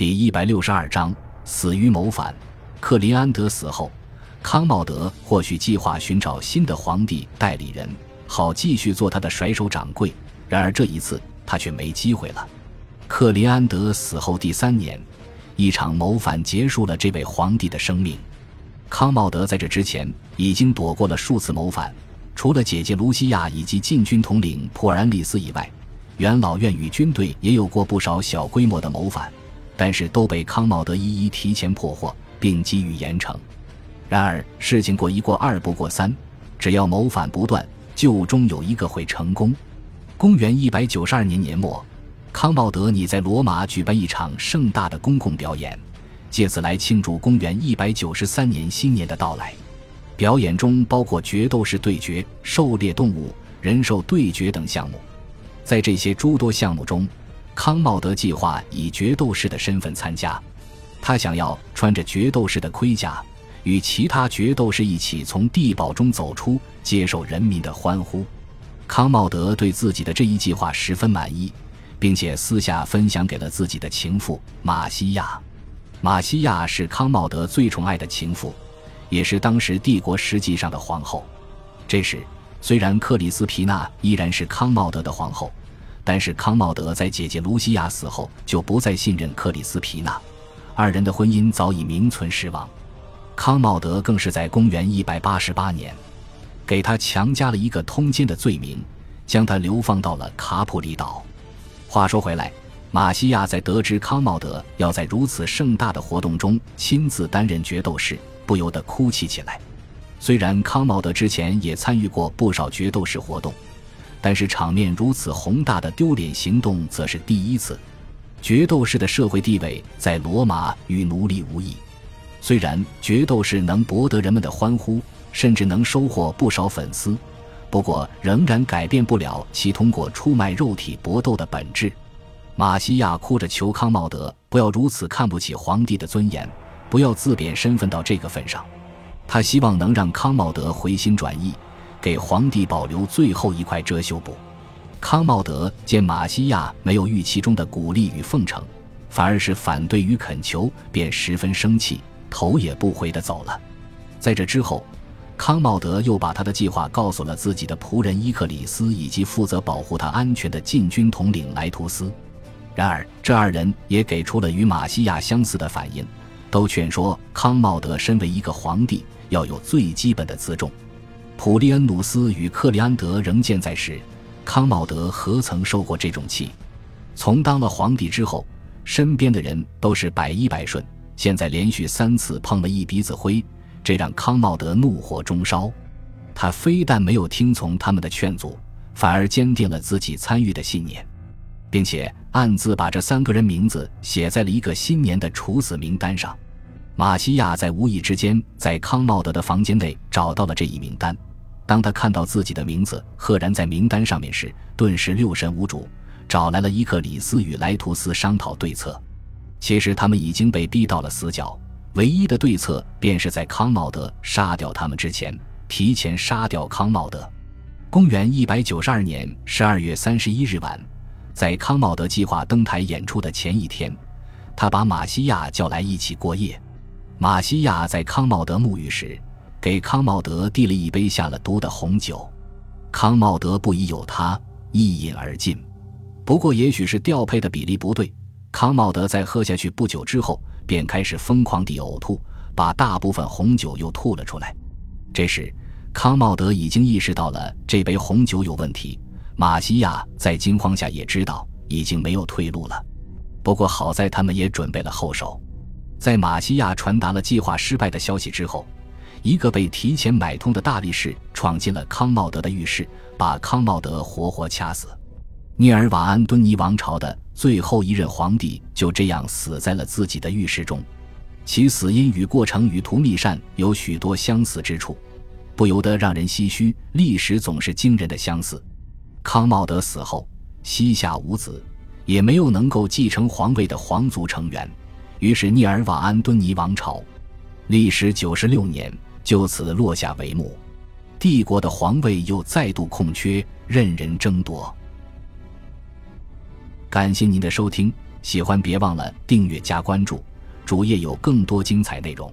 第一百六十二章死于谋反。克林安德死后，康茂德或许计划寻找新的皇帝代理人，好继续做他的甩手掌柜。然而这一次，他却没机会了。克林安德死后第三年，一场谋反结束了这位皇帝的生命。康茂德在这之前已经躲过了数次谋反，除了姐姐卢西亚以及禁军统领普尔安利斯以外，元老院与军队也有过不少小规模的谋反。但是都被康茂德一一提前破获，并给予严惩。然而事情过一过二不过三，只要谋反不断，就终有一个会成功。公元一百九十二年年末，康茂德拟在罗马举办一场盛大的公共表演，借此来庆祝公元一百九十三年新年的到来。表演中包括决斗士对决、狩猎动物、人兽对决等项目。在这些诸多项目中，康茂德计划以决斗士的身份参加，他想要穿着决斗士的盔甲，与其他决斗士一起从地堡中走出，接受人民的欢呼。康茂德对自己的这一计划十分满意，并且私下分享给了自己的情妇马西亚。马西亚是康茂德最宠爱的情妇，也是当时帝国实际上的皇后。这时，虽然克里斯皮娜依然是康茂德的皇后。但是康茂德在姐姐卢西亚死后就不再信任克里斯皮娜，二人的婚姻早已名存实亡。康茂德更是在公元一百八十八年，给他强加了一个通奸的罪名，将他流放到了卡普里岛。话说回来，马西亚在得知康茂德要在如此盛大的活动中亲自担任决斗士，不由得哭泣起来。虽然康茂德之前也参与过不少决斗士活动。但是场面如此宏大的丢脸行动则是第一次。决斗士的社会地位在罗马与奴隶无异，虽然决斗士能博得人们的欢呼，甚至能收获不少粉丝，不过仍然改变不了其通过出卖肉体搏斗的本质。马西亚哭着求康茂德不要如此看不起皇帝的尊严，不要自贬身份到这个份上。他希望能让康茂德回心转意。给皇帝保留最后一块遮羞布。康茂德见马西亚没有预期中的鼓励与奉承，反而是反对与恳求，便十分生气，头也不回地走了。在这之后，康茂德又把他的计划告诉了自己的仆人伊克里斯以及负责保护他安全的禁军统领莱图斯。然而，这二人也给出了与马西亚相似的反应，都劝说康茂德身为一个皇帝，要有最基本的自重。普利恩努斯与克里安德仍健在时，康茂德何曾受过这种气？从当了皇帝之后，身边的人都是百依百顺，现在连续三次碰了一鼻子灰，这让康茂德怒火中烧。他非但没有听从他们的劝阻，反而坚定了自己参与的信念，并且暗自把这三个人名字写在了一个新年的处死名单上。马西亚在无意之间在康茂德的房间内找到了这一名单。当他看到自己的名字赫然在名单上面时，顿时六神无主，找来了伊克里斯与莱图斯商讨对策。其实他们已经被逼到了死角，唯一的对策便是在康茂德杀掉他们之前，提前杀掉康茂德。公元一百九十二年十二月三十一日晚，在康茂德计划登台演出的前一天，他把马西亚叫来一起过夜。马西亚在康茂德沐浴时。给康茂德递了一杯下了毒的红酒，康茂德不疑有他，一饮而尽。不过，也许是调配的比例不对，康茂德在喝下去不久之后，便开始疯狂地呕吐，把大部分红酒又吐了出来。这时，康茂德已经意识到了这杯红酒有问题。马西亚在惊慌下也知道已经没有退路了。不过好在他们也准备了后手，在马西亚传达了计划失败的消息之后。一个被提前买通的大力士闯进了康茂德的浴室，把康茂德活活掐死。涅尔瓦安敦尼王朝的最后一任皇帝就这样死在了自己的浴室中，其死因与过程与图密善有许多相似之处，不由得让人唏嘘。历史总是惊人的相似。康茂德死后，膝下无子，也没有能够继承皇位的皇族成员，于是涅尔瓦安敦尼王朝历时九十六年。就此落下帷幕，帝国的皇位又再度空缺，任人争夺。感谢您的收听，喜欢别忘了订阅加关注，主页有更多精彩内容。